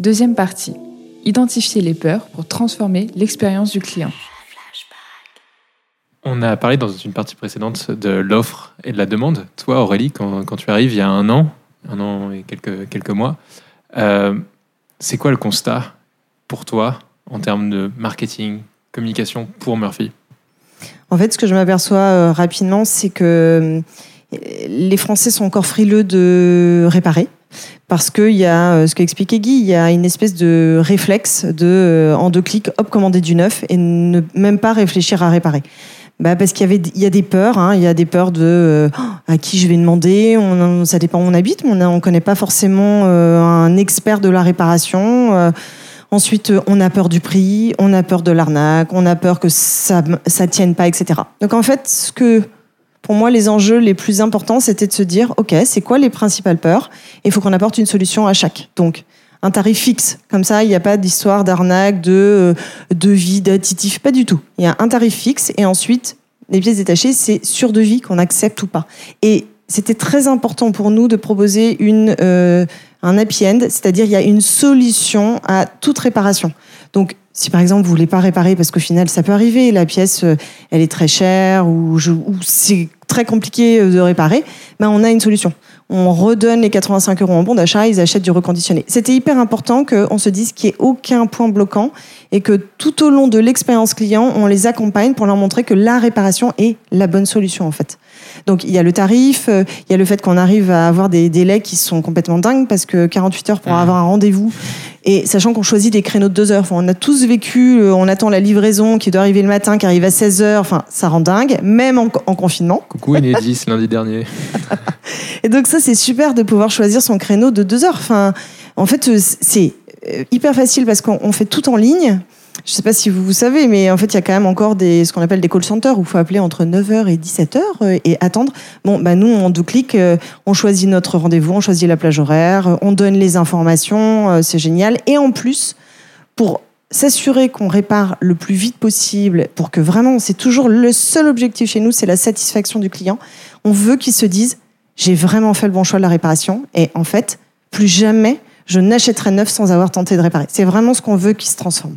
Deuxième partie. Identifier les peurs pour transformer l'expérience du client. On a parlé dans une partie précédente de l'offre et de la demande. Toi, Aurélie, quand, quand, tu arrives il y a un an, un an et quelques, quelques mois, euh, c'est quoi le constat pour toi en termes de marketing, communication pour Murphy? En fait, ce que je m'aperçois euh, rapidement, c'est que euh, les Français sont encore frileux de réparer. Parce qu'il y a, euh, ce qu'expliquait Guy, il y a une espèce de réflexe de, en deux clics, hop, commander du neuf et ne même pas réfléchir à réparer. Bah parce qu'il y avait, il y a des peurs. Hein, il y a des peurs de à qui je vais demander? Ça dépend où on habite, on ne connaît pas forcément un expert de la réparation. Ensuite, euh, on a peur du prix, on a peur de l'arnaque, on a peur que ça ça tienne pas, etc. Donc en fait, ce que pour moi, les enjeux les plus importants, c'était de se dire, OK, c'est quoi les principales peurs? Il faut qu'on apporte une solution à chaque. Donc, un tarif fixe. Comme ça, il n'y a pas d'histoire d'arnaque, de euh, devis, d'additif, pas du tout. Il y a un tarif fixe et ensuite, les pièces détachées, c'est sur devis qu'on accepte ou pas. Et c'était très important pour nous de proposer une... Euh, un happy end, c'est-à-dire il y a une solution à toute réparation. Donc, si par exemple vous voulez pas réparer parce qu'au final ça peut arriver, la pièce euh, elle est très chère ou, ou c'est très compliqué euh, de réparer, ben on a une solution. On redonne les 85 euros en bon d'achat, ils achètent du reconditionné. C'était hyper important qu'on se dise qu'il n'y ait aucun point bloquant et que tout au long de l'expérience client, on les accompagne pour leur montrer que la réparation est la bonne solution en fait. Donc il y a le tarif, euh, il y a le fait qu'on arrive à avoir des délais qui sont complètement dingues parce que 48 heures pour avoir un rendez-vous et sachant qu'on choisit des créneaux de 2 heures. on a tous vécu, euh, on attend la livraison qui doit arriver le matin, qui arrive à 16 heures. Enfin, ça rend dingue, même en, confinement. Coucou Enedis, lundi dernier. et donc ça, c'est super de pouvoir choisir son créneau de 2 heures. Enfin, en fait, euh, c'est hyper facile parce qu'on fait tout en ligne. Je ne sais pas si vous, vous savez, mais en fait, il y a quand même encore des, ce qu'on appelle des call centers où il faut appeler entre 9h et 17h euh, et attendre. Bon, bah nous, en deux clics, euh, on choisit notre rendez-vous, on choisit la plage horaire, euh, on donne les informations, c'est génial. Et en plus, pour s'assurer qu'on répare le plus vite possible, pour que vraiment, c'est toujours le seul objectif chez nous, c'est la satisfaction du client. On veut qu'il se dise, j'ai vraiment fait le bon choix de la réparation et en fait, plus jamais je n'achèterai neuf sans avoir tenté de réparer. C'est vraiment ce qu'on veut qu'il se transforme.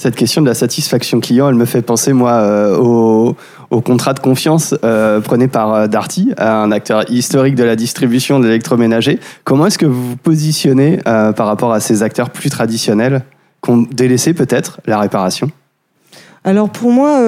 Cette question de la satisfaction client, elle me fait penser, moi, euh, au, contrat de confiance euh, prôné par euh, Darty, un acteur historique de la distribution d'électroménager. Comment est-ce que vous vous positionnez par rapport à ces acteurs plus traditionnels qui ont délaissé peut-être la réparation? Alors pour moi,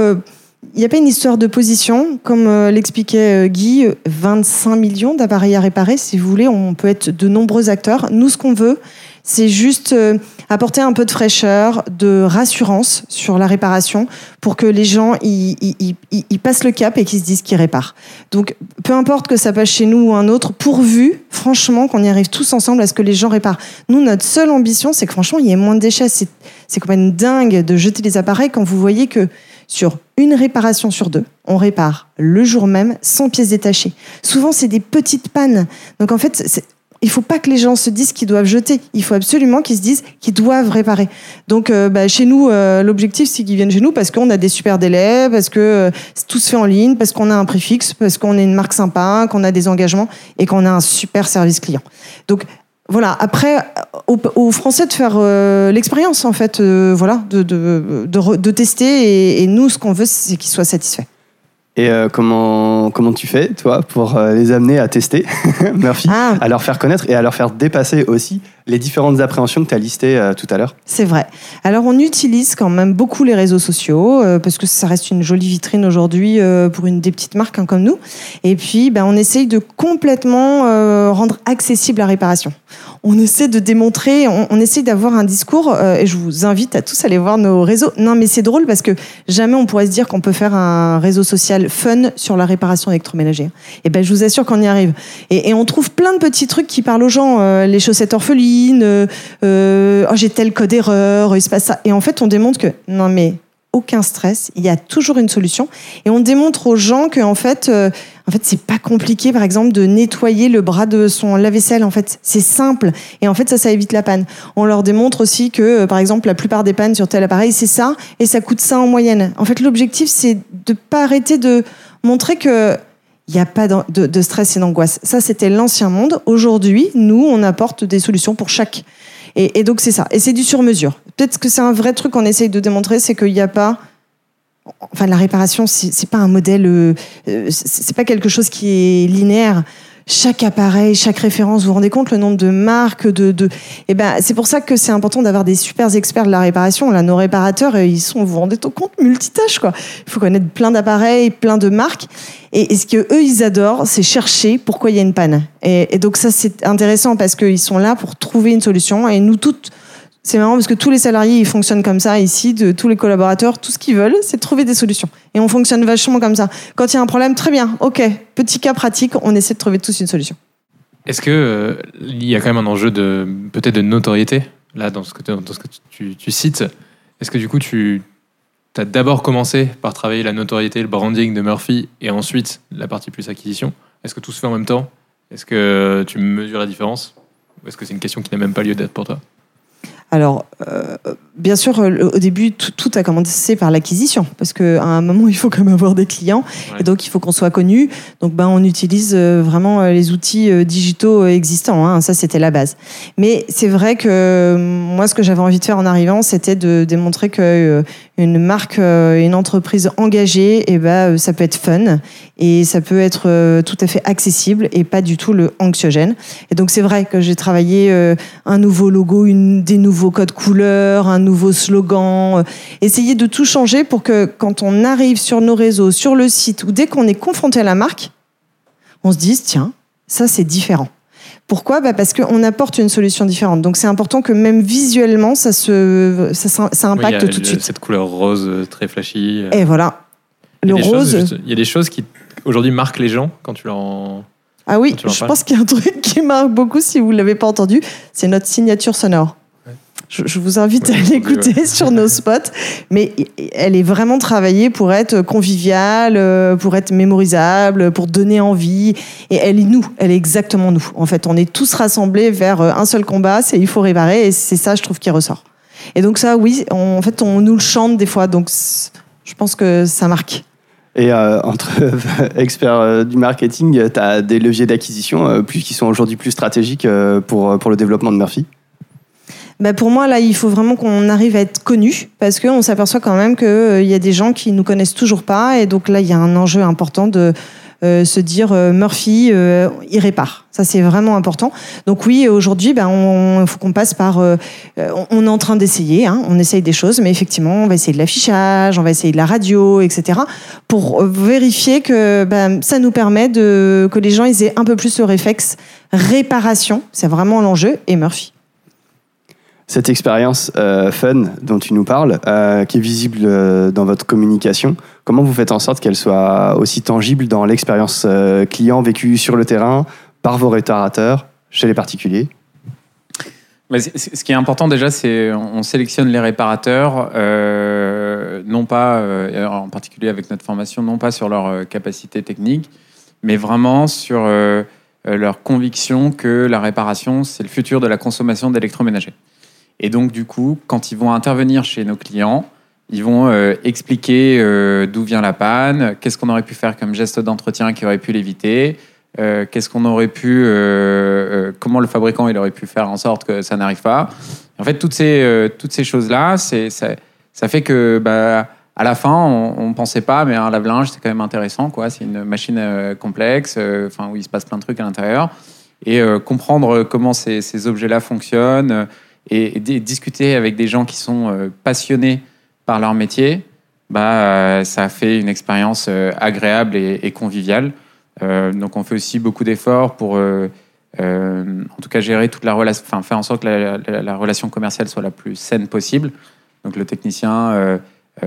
il n'y a pas une histoire de position. Comme l'expliquait Guy, 25 millions d'appareils à réparer. Si vous voulez, on peut être de nombreux acteurs. Nous, ce qu'on veut, c'est juste euh, apporter un peu de fraîcheur, de rassurance sur la réparation pour que les gens ils, passent le cap et qu'ils se disent qu'ils réparent. Donc peu importe que ça passe chez nous ou un autre, pourvu franchement qu'on y arrive tous ensemble à ce que les gens réparent. Nous notre seule ambition c'est que franchement il y ait moins de déchets. C'est c'est quand même dingue de jeter des appareils quand vous voyez que sur une réparation sur deux, on répare le jour même sans pièces détachées. Souvent, c'est des petites pannes. Donc en fait, il faut pas que les gens se disent qu'ils doivent jeter. Il faut absolument qu'ils se disent qu'ils doivent réparer. Donc, euh, bah, chez nous, euh, l'objectif, c'est qu'ils viennent chez nous parce qu'on a des super délais, parce que euh, tout se fait en ligne, parce qu'on a un prix fixe, parce qu'on est une marque sympa, qu'on a des engagements et qu'on a un super service client. Donc, voilà. Après, aux, Français de faire l'expérience, en fait, voilà, de, de, de, tester. Et, et nous, ce qu'on veut, c'est qu'ils soient satisfaits. Et euh, comment, comment tu fais, toi, pour euh, les amener à tester, Murphy, ah. à leur faire connaître et à leur faire dépasser aussi les différentes appréhensions que tu as listées euh, tout à l'heure? C'est vrai. Alors, on utilise quand même beaucoup les réseaux sociaux parce que ça reste une jolie vitrine aujourd'hui pour une des petites marques hein, comme nous. Et puis, ben, on essaye de complètement rendre accessible la réparation on essaie de démontrer, on, essaie d'avoir un discours, euh, et je vous invite à tous aller voir nos réseaux. Non, mais c'est drôle parce que jamais on pourrait se dire qu'on peut faire un réseau social fun sur la réparation électroménager. Et ben, je vous assure qu'on y arrive. Et, on trouve plein de petits trucs qui parlent aux gens, euh, les chaussettes orphelines, euh, oh, j'ai tel code erreur, il se passe ça. Et en fait, on démontre que non, mais aucun stress, il y a toujours une solution. Et on démontre aux gens que en fait, euh, en fait, c'est pas compliqué, par exemple, de nettoyer le bras de son lave-vaisselle. En fait, c'est simple. Et en fait, ça, ça évite la panne. On leur démontre aussi que, euh, par exemple, la plupart des pannes sur tel appareil, c'est ça, et ça coûte ça en moyenne. En fait, l'objectif, c'est de pas arrêter de montrer que il n'y a pas de, de stress et d'angoisse. Ça, c'était l'ancien monde. Aujourd'hui, nous, on apporte des solutions pour chaque Et, et donc c'est ça. Et c'est du sur-mesure. Peut-être que c'est un vrai truc qu'on essaye de démontrer, c'est qu'il n'y a pas enfin la réparation c'est pas un modèle euh, c'est pas quelque chose qui est linéaire chaque appareil chaque référence vous vous rendez compte le nombre de marques de de et ben c'est pour ça que c'est important d'avoir des super experts de la réparation. Là nos réparateurs euh, ils sont vous vous rendez compte multitâches quoi. Il faut connaître plein d'appareils plein de marques. Et, et ce que eux ils adorent c'est chercher pourquoi il y a une panne. Et, et donc ça c'est intéressant parce qu'ils sont là pour trouver une solution. Et nous toutes c'est marrant parce que tous les salariés, ils fonctionnent comme ça ici, de tous les collaborateurs, tout ce qu'ils veulent, c'est de trouver des solutions. Et on fonctionne vachement comme ça. Quand il y a un problème, très bien, ok, petit cas pratique, on essaie de trouver tous une solution. Est-ce que euh, il y a quand même un enjeu de peut-être de notoriété là dans ce que, tu- tu, tu cites Est-ce que du coup tu as d'abord commencé par travailler la notoriété, le branding de Murphy et ensuite la partie plus acquisition? Est-ce que tout se fait en même temps? Est-ce que tu mesures la différence? Ou est-ce que c'est une question qui n'a même pas lieu d'être pour toi? Alors, euh, bien sûr, euh, au début, tout, tout a commencé par l'acquisition, parce qu'à un moment, il faut quand même avoir des clients, Ouais. et donc il faut qu'on soit connu. Donc, ben, on utilise euh, vraiment euh, les outils digitaux existants. Hein, ça, c'était la base. Mais c'est vrai que moi, ce que j'avais envie de faire en arrivant, c'était de démontrer que une marque, euh, une entreprise engagée, et ben, euh, ça peut être fun et ça peut être euh, tout à fait accessible et pas du tout le anxiogène. Et donc, c'est vrai que j'ai travaillé un nouveau logo, des nouveaux codes couleurs, un nouveau slogan, essayer de tout changer pour que quand on arrive sur nos réseaux, sur le site ou dès qu'on est confronté à la marque, on se dise tiens, ça c'est différent. Pourquoi bah Parce qu'on apporte une solution différente. Donc c'est important que même visuellement, ça, se, ça, ça- Oui, impacte tout de suite. Cette couleur rose euh, très flashy. euh, Et voilà. il y Le a des choses, rose. Il y a des choses qui aujourd'hui marquent les gens quand tu leur en... Ah oui, je parles. pense qu'il y a un truc qui marque beaucoup si vous ne l'avez pas entendu, c'est notre signature sonore. Je, je vous invite Ouais, à l'écouter sur nos spots, mais elle est vraiment travaillée pour être conviviale, euh, pour être mémorisable, pour donner envie. Et elle est nous, elle est exactement nous. En fait, on est tous rassemblés vers euh, un seul combat, c'est il faut réparer, et c'est ça, je trouve, qui ressort. Et donc ça, oui, on- en fait, on nous le chante des fois, donc je pense que ça marque. Et euh, entre experts euh, du marketing, tu as des leviers d'acquisition euh, plus qui sont aujourd'hui plus stratégiques pour, pour le développement de Murphy? Bah pour moi, là, il faut vraiment qu'on arrive à être connu parce qu'on s'aperçoit quand même qu'il y a des gens qui nous connaissent toujours pas. Et donc là, il y a un enjeu important de euh, se dire euh, Murphy, euh, il répare. Ça, c'est vraiment important. Donc oui, aujourd'hui, ben, on- il faut qu'on passe par... euh, euh, on est en train d'essayer, hein, on essaye des choses, mais effectivement, on va essayer de l'affichage, on va essayer de la radio, etc. pour euh, vérifier que ben, ça nous permet de, que les gens ils aient un peu plus le réflexe réparation. C'est vraiment l'enjeu. Et Murphy. Cette expérience euh, fun dont tu nous parles, euh, qui est visible euh, dans votre communication, comment vous faites en sorte qu'elle soit aussi tangible dans l'expérience client vécue sur le terrain par vos réparateurs chez les particuliers? Mais ce qui est important déjà, c'est on sélectionne les réparateurs, non pas, en particulier avec notre formation, non pas sur leur capacité technique, mais vraiment sur leur conviction que la réparation, c'est le futur de la consommation d'électroménager. Et donc, du coup, quand ils vont intervenir chez nos clients, ils vont euh, expliquer euh, d'où vient la panne, qu'est-ce qu'on aurait pu faire comme geste d'entretien qui aurait pu l'éviter, euh, qu'est-ce qu'on aurait pu, comment le fabricant il aurait pu faire en sorte que ça n'arrive pas. En fait, toutes ces, toutes ces choses-là, ça, fait que bah, à la fin, on ne pensait pas, mais un lave-linge, c'est quand même intéressant. C'est une machine complexe, enfin, où il se passe plein de trucs à l'intérieur. Et comprendre comment ces, objets-là fonctionnent et, et di- discuter avec des gens qui sont euh, passionnés par leur métier, bah, euh, ça fait une expérience euh, agréable et, et conviviale. Donc on fait aussi beaucoup d'efforts pour, en tout cas, gérer toute la relation, enfin faire en sorte que la, la- la relation commerciale soit la plus saine possible. Donc le technicien,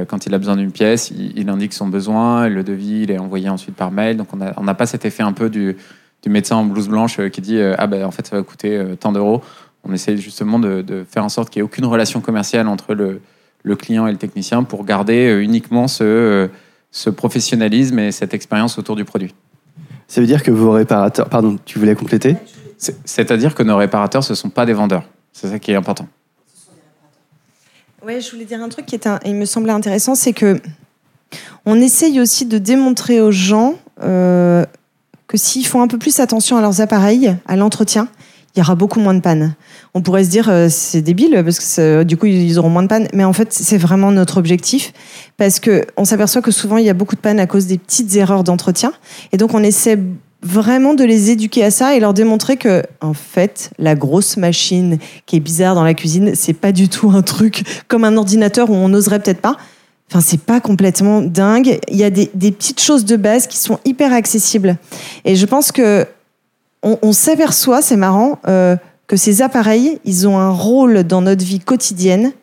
quand il a besoin d'une pièce, il, indique son besoin, le devis, il est envoyé ensuite par mail. Donc on n'a pas cet effet un peu du, médecin en blouse blanche qui dit ah ben en fait ça va coûter tant d'euros. On essaie justement de, de faire en sorte qu'il n'y ait aucune relation commerciale entre le, le client et le technicien pour garder euh, uniquement ce, euh, ce professionnalisme et cette expérience autour du produit. Ça veut dire que vos réparateurs... Pardon, tu voulais compléter C'est- C'est-à-dire que nos réparateurs, ce ne sont pas des vendeurs. C'est ça qui est important. Ouais, je voulais dire un truc qui est un- il me semblait intéressant, c'est que on essaye aussi de démontrer aux gens euh, que s'ils font un peu plus attention à leurs appareils, à l'entretien, il y aura beaucoup moins de pannes. On pourrait se dire euh, c'est débile parce que du coup ils auront moins de pannes, mais en fait c'est vraiment notre objectif parce que on s'aperçoit que souvent il y a beaucoup de pannes à cause des petites erreurs d'entretien et donc on essaie vraiment de les éduquer à ça et leur démontrer que en fait la grosse machine qui est bizarre dans la cuisine c'est pas du tout un truc comme un ordinateur où on n'oserait peut-être pas. Enfin, c'est pas complètement dingue. Il y a des, petites choses de base qui sont hyper accessibles. Et je pense que on, on s'aperçoit, c'est marrant, euh, que ces appareils, ils ont un rôle dans notre vie quotidienne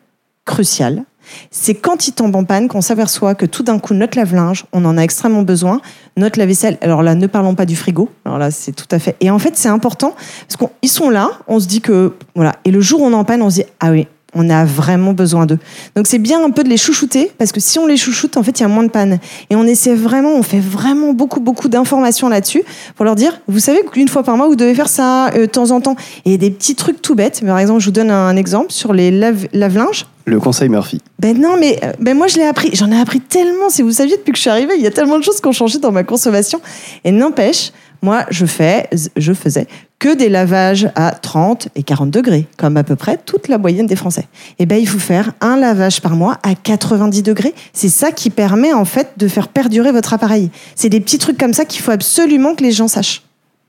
crucial. C'est quand ils tombent en panne qu'on s'aperçoit que tout d'un coup, notre lave-linge, on en a extrêmement besoin. Notre lave-vaisselle, alors là, ne parlons pas du frigo. Alors là, c'est tout à fait. Et en fait, c'est important parce qu'ils sont là, on se dit que. Voilà. Et le jour où on est en panne, on se dit Ah oui, on a vraiment besoin d'eux. Donc c'est bien un peu de les chouchouter parce que si on les chouchoute, en fait, il y a moins de panne. Et on essaie vraiment, on fait vraiment beaucoup, beaucoup d'informations là-dessus pour leur dire, vous savez qu'une fois par mois, vous devez faire ça euh, de temps en temps. Et des petits trucs tout bêtes. Mais par exemple, je vous donne un exemple sur les lave- lave-linges. Le conseil Murphy. Ben non, mais euh, ben moi je l'ai appris. J'en ai appris tellement. Si vous saviez depuis que je suis arrivée, il y a tellement de choses qui ont changé dans ma consommation. Et n'empêche, moi je fais, je faisais que des lavages à 30 et 40 degrés, comme à peu près toute la moyenne des Français. Et ben il faut faire un lavage par mois à 90 degrés. C'est ça qui permet en fait de faire perdurer votre appareil. C'est des petits trucs comme ça qu'il faut absolument que les gens sachent.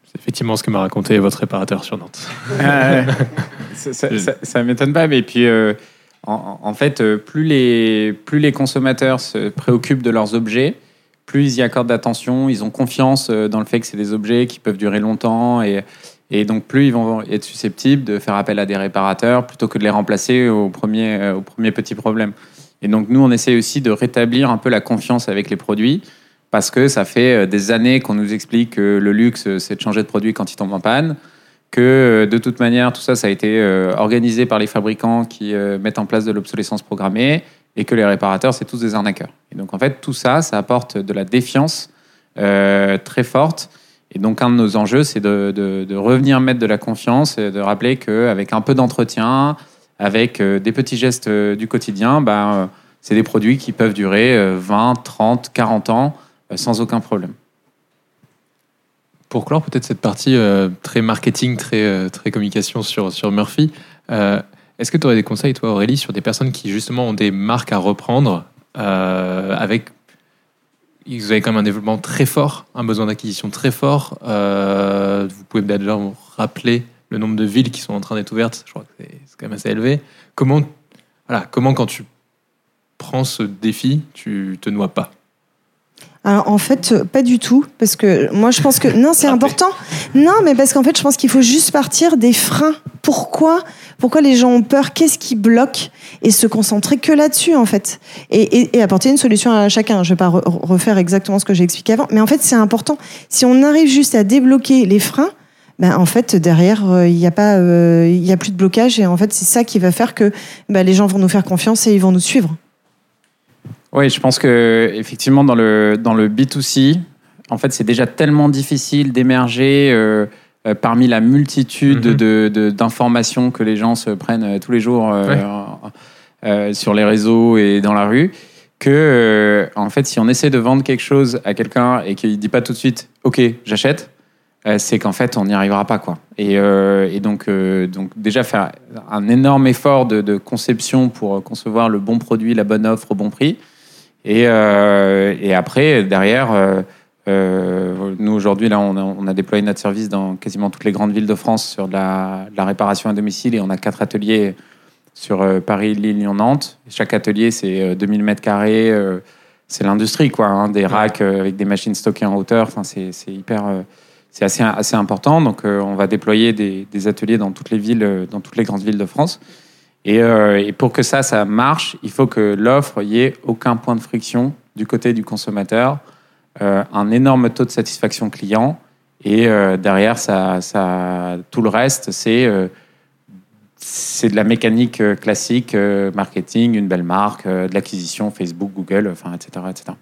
C'est effectivement ce que m'a raconté votre réparateur sur Nantes. Ouais. ça, ça, ça- ça m'étonne pas, mais puis euh, en, en fait, euh, plus les, plus les consommateurs se préoccupent de leurs objets, plus ils y accordent d'attention, ils ont confiance euh, dans le fait que c'est des objets qui peuvent durer longtemps et, et donc plus ils vont être susceptibles de faire appel à des réparateurs plutôt que de les remplacer au premier, euh, au premier petit problème. Et donc nous, on essaie aussi de rétablir un peu la confiance avec les produits parce que ça fait euh, des années qu'on nous explique que le luxe, euh, c'est de changer de produit quand il tombe en panne que de toute manière, tout ça, ça a été organisé par les fabricants qui mettent en place de l'obsolescence programmée et que les réparateurs, c'est tous des arnaqueurs. Et donc, en fait, tout ça, ça apporte de la défiance très forte. Et donc, un de nos enjeux, c'est de, revenir mettre de la confiance et de rappeler qu'avec un peu d'entretien, avec euh, des petits gestes euh, du quotidien, ben, euh, c'est des produits qui peuvent durer euh, 20, 30, 40 ans sans aucun problème. Pour clore peut-être cette partie très marketing, très, communication sur, sur Murphy, est-ce que tu aurais des conseils, toi Aurélie, sur des personnes qui justement ont des marques à reprendre avec... Vous avez quand même un développement très fort, un besoin d'acquisition très fort. Euh, vous pouvez déjà vous rappeler le nombre de villes qui sont en train d'être ouvertes. Je crois que c'est quand même assez élevé. Comment, voilà, comment quand tu prends ce défi, tu te noies pas? Alors, en fait, pas du tout, parce que moi, je pense que non, c'est important. Non, mais parce qu'en fait, je pense qu'il faut juste partir des freins. Pourquoi Pourquoi les gens ont peur? Qu'est-ce qui bloque? Et se concentrer que là-dessus, en fait, et, apporter une solution à chacun. Je vais pas re- refaire exactement ce que j'ai expliqué avant, mais en fait, c'est important. Si on arrive juste à débloquer les freins. Ben, en fait, derrière, euh, il n'y a pas, euh, y a plus de blocage, et en fait, c'est ça qui va faire que ben, les gens vont nous faire confiance et ils vont nous suivre. Oui, je pense que effectivement dans le dans le B2C, en fait, c'est déjà tellement difficile d'émerger euh, euh, parmi la multitude Mhm. d'informations que les gens se prennent euh, tous les jours euh, Ouais. sur les réseaux et dans la rue. Que en fait, si on essaie de vendre quelque chose à quelqu'un et qu'il dit pas tout de suite, ok, j'achète, c'est qu'en fait, on n'y arrivera pas quoi. Et, et donc, donc déjà faire un énorme effort de, de conception pour concevoir le bon produit, la bonne offre au bon prix. Et, et après, derrière, euh, euh, nous aujourd'hui, là, on a, on a déployé notre service dans quasiment toutes les grandes villes de France sur de la, de la réparation à domicile et on a quatre ateliers sur euh, Paris, Lille, Lyon, Nantes. Chaque atelier, c'est euh, 2000 mètres carrés. euh, c'est l'industrie, quoi. hein, des racks euh, avec des machines stockées en hauteur. Enfin, c'est hyper. euh, c'est assez, assez important. Donc, euh, on va déployer des, des ateliers dans toutes les villes, euh, dans toutes les grandes villes de France. Et, euh, et pour que ça, ça marche, il faut que l'offre, il n'y ait aucun point de friction du côté du consommateur, euh, un énorme taux de satisfaction client, et euh, derrière, ça, ça, tout le reste, c'est euh, c'est de la mécanique euh, classique, euh, marketing, une belle marque, euh, de l'acquisition, Facebook, Google, enfin, etc., etc.